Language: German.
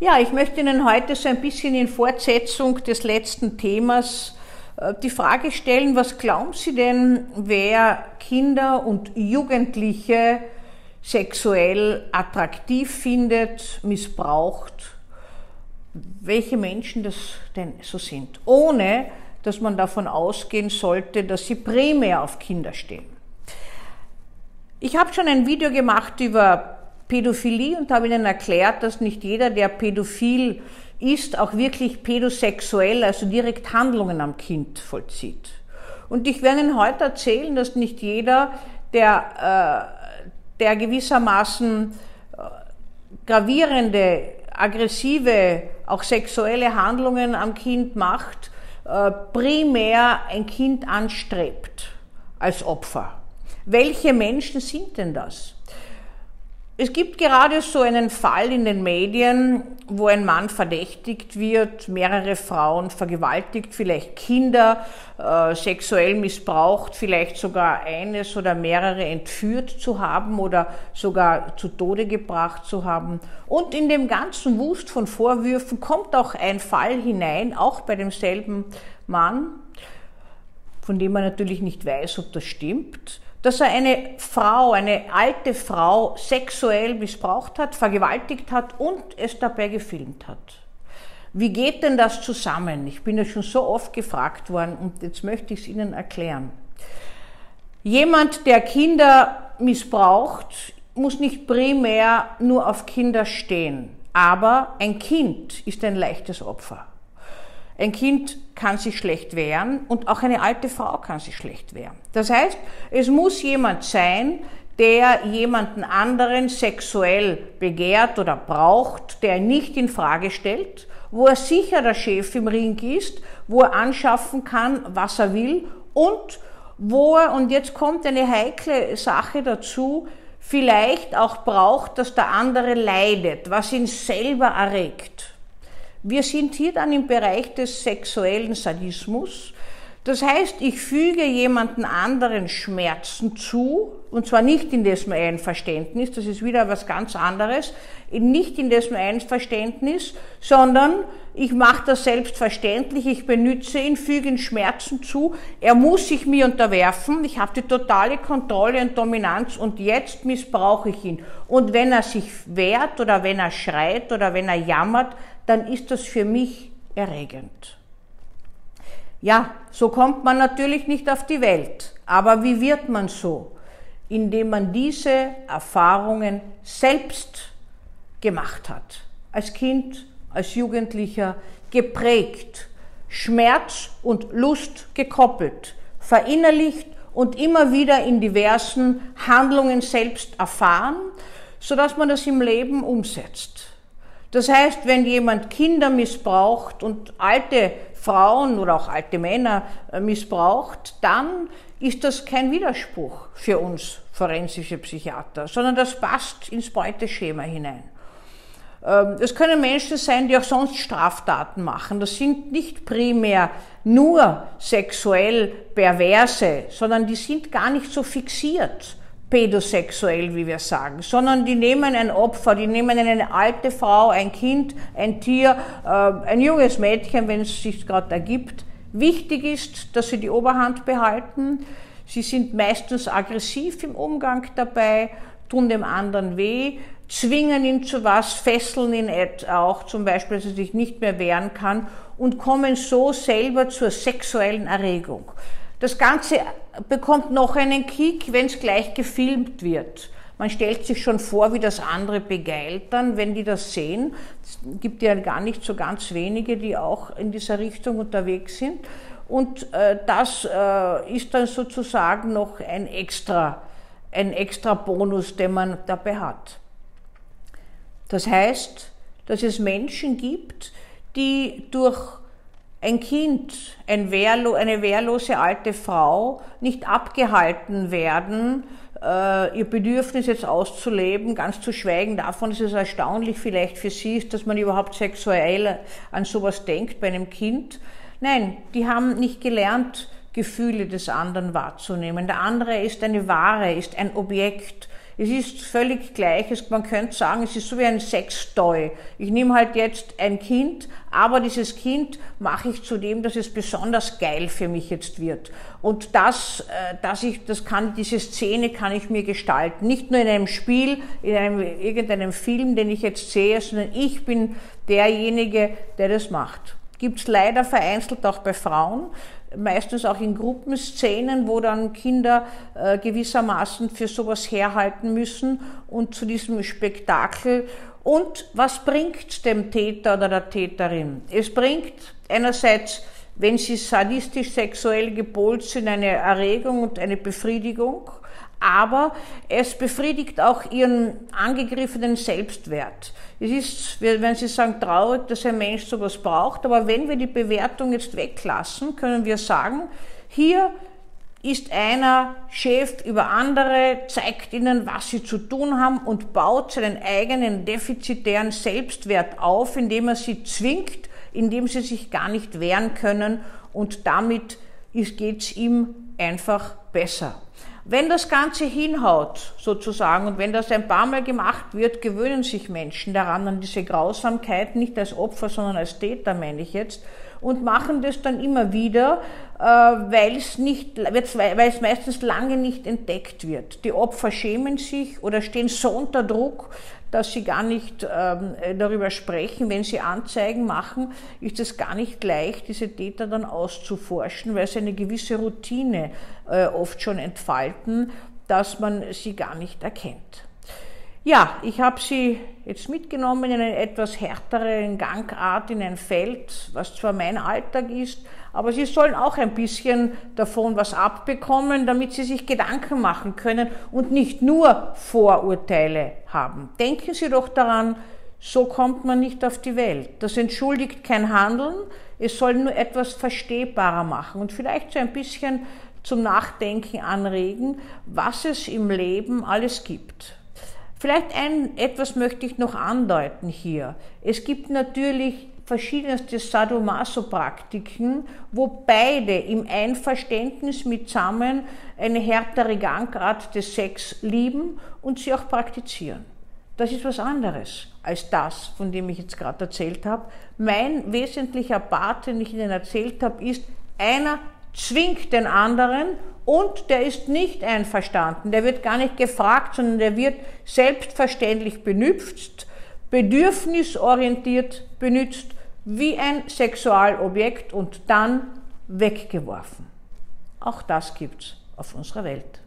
Ja, ich möchte Ihnen heute so ein bisschen in Fortsetzung des letzten Themas äh, die Frage stellen, was glauben Sie denn, wer Kinder und Jugendliche sexuell attraktiv findet, missbraucht, welche Menschen das denn so sind, ohne dass man davon ausgehen sollte, dass sie primär auf Kinder stehen. Ich habe schon ein Video gemacht über Pädophilie und habe Ihnen erklärt, dass nicht jeder, der pädophil ist, auch wirklich pädosexuell, also direkt Handlungen am Kind vollzieht. Und ich werde Ihnen heute erzählen, dass nicht jeder, der, äh, der gewissermaßen äh, gravierende, aggressive, auch sexuelle Handlungen am Kind macht, äh, primär ein Kind anstrebt als Opfer. Welche Menschen sind denn das? Es gibt gerade so einen Fall in den Medien, wo ein Mann verdächtigt wird, mehrere Frauen vergewaltigt, vielleicht Kinder äh, sexuell missbraucht, vielleicht sogar eines oder mehrere entführt zu haben oder sogar zu Tode gebracht zu haben. Und in dem ganzen Wust von Vorwürfen kommt auch ein Fall hinein, auch bei demselben Mann, von dem man natürlich nicht weiß, ob das stimmt dass er eine Frau, eine alte Frau sexuell missbraucht hat, vergewaltigt hat und es dabei gefilmt hat. Wie geht denn das zusammen? Ich bin ja schon so oft gefragt worden und jetzt möchte ich es Ihnen erklären. Jemand, der Kinder missbraucht, muss nicht primär nur auf Kinder stehen, aber ein Kind ist ein leichtes Opfer. Ein Kind kann sich schlecht wehren und auch eine alte Frau kann sich schlecht wehren. Das heißt, es muss jemand sein, der jemanden anderen sexuell begehrt oder braucht, der nicht in Frage stellt, wo er sicher der Chef im Ring ist, wo er anschaffen kann, was er will und wo er, und jetzt kommt eine heikle Sache dazu, vielleicht auch braucht, dass der andere leidet, was ihn selber erregt. Wir sind hier dann im Bereich des sexuellen Sadismus. Das heißt, ich füge jemanden anderen Schmerzen zu, und zwar nicht in dessen Einverständnis, das ist wieder was ganz anderes, nicht in dessen Einverständnis, sondern ich mache das selbstverständlich, ich benütze ihn, füge ihn Schmerzen zu, er muss sich mir unterwerfen, ich habe die totale Kontrolle und Dominanz und jetzt missbrauche ich ihn. Und wenn er sich wehrt oder wenn er schreit oder wenn er jammert, dann ist das für mich erregend. Ja, so kommt man natürlich nicht auf die Welt. Aber wie wird man so? Indem man diese Erfahrungen selbst gemacht hat. Als Kind, als Jugendlicher geprägt, Schmerz und Lust gekoppelt, verinnerlicht und immer wieder in diversen Handlungen selbst erfahren, sodass man das im Leben umsetzt. Das heißt, wenn jemand Kinder missbraucht und alte Frauen oder auch alte Männer äh, missbraucht, dann ist das kein Widerspruch für uns forensische Psychiater, sondern das passt ins Beuteschema hinein. Es ähm, können Menschen sein, die auch sonst Straftaten machen. Das sind nicht primär nur sexuell perverse, sondern die sind gar nicht so fixiert pädosexuell, wie wir sagen, sondern die nehmen ein Opfer, die nehmen eine alte Frau, ein Kind, ein Tier, äh, ein junges Mädchen, wenn es sich gerade ergibt. Wichtig ist, dass sie die Oberhand behalten. Sie sind meistens aggressiv im Umgang dabei, tun dem anderen weh, zwingen ihn zu was, fesseln ihn auch zum Beispiel, dass er sich nicht mehr wehren kann und kommen so selber zur sexuellen Erregung. Das Ganze bekommt noch einen Kick, wenn es gleich gefilmt wird. Man stellt sich schon vor, wie das andere begeilt dann, wenn die das sehen. Es gibt ja gar nicht so ganz wenige, die auch in dieser Richtung unterwegs sind. Und äh, das äh, ist dann sozusagen noch ein extra, ein extra Bonus, den man dabei hat. Das heißt, dass es Menschen gibt, die durch ein Kind, ein wehrlo eine wehrlose alte Frau nicht abgehalten werden, äh, ihr Bedürfnis jetzt auszuleben, ganz zu schweigen davon, dass es erstaunlich vielleicht für sie ist, dass man überhaupt sexuell an sowas denkt bei einem Kind. Nein, die haben nicht gelernt, Gefühle des anderen wahrzunehmen. Der andere ist eine Ware, ist ein Objekt, Es ist völlig gleich. Man könnte sagen, es ist so wie ein Sextoy. Ich nehme halt jetzt ein Kind, aber dieses Kind mache ich zu dem, dass es besonders geil für mich jetzt wird. Und das, äh, dass ich, das kann, diese Szene kann ich mir gestalten. Nicht nur in einem Spiel, in einem, irgendeinem Film, den ich jetzt sehe, sondern ich bin derjenige, der das macht. Gibt es leider vereinzelt auch bei Frauen, meistens auch in Gruppenszenen, wo dann Kinder äh, gewissermaßen für sowas herhalten müssen und zu diesem Spektakel. Und was bringt dem Täter oder der Täterin? Es bringt einerseits, wenn sie sadistisch sexuell gepolt sind, eine Erregung und eine Befriedigung aber es befriedigt auch ihren angegriffenen Selbstwert. Es ist, wenn Sie sagen, traurig, dass ein Mensch sowas braucht, aber wenn wir die Bewertung jetzt weglassen, können wir sagen, hier ist einer Chef über andere, zeigt ihnen, was sie zu tun haben und baut seinen eigenen defizitären Selbstwert auf, indem er sie zwingt, indem sie sich gar nicht wehren können und damit geht es ihm einfach besser. Wenn das Ganze hinhaut, sozusagen, und wenn das ein paar Mal gemacht wird, gewöhnen sich Menschen daran, an diese Grausamkeit, nicht als Opfer, sondern als Täter, meine ich jetzt, und machen das dann immer wieder, äh, weil es weil es meistens lange nicht entdeckt wird. Die Opfer schämen sich oder stehen so unter Druck, dass sie gar nicht ähm, darüber sprechen. Wenn sie Anzeigen machen, ist es gar nicht leicht, diese Täter dann auszuforschen, weil sie eine gewisse Routine äh, oft schon entfalten, dass man sie gar nicht erkennt. Ja, ich habe Sie jetzt mitgenommen in eine etwas härtere Gangart in ein Feld, was zwar mein Alltag ist, aber Sie sollen auch ein bisschen davon was abbekommen, damit Sie sich Gedanken machen können und nicht nur Vorurteile haben. Denken Sie doch daran, so kommt man nicht auf die Welt. Das entschuldigt kein Handeln, es soll nur etwas verstehbarer machen und vielleicht so ein bisschen zum Nachdenken anregen, was es im Leben alles gibt. Vielleicht ein, etwas möchte ich noch andeuten hier. Es gibt natürlich verschiedenste Sadomaso-Praktiken, wo beide im Einverständnis mitsammen eine härtere Gangart des Sex lieben und sie auch praktizieren. Das ist was anderes als das, von dem ich jetzt gerade erzählt habe. Mein wesentlicher Part, den ich Ihnen erzählt habe, ist, einer zwingt den anderen und der ist nicht einverstanden. Der wird gar nicht gefragt, sondern der wird selbstverständlich benutzt, bedürfnisorientiert benutzt, wie ein Sexualobjekt und dann weggeworfen. Auch das gibt's auf unserer Welt.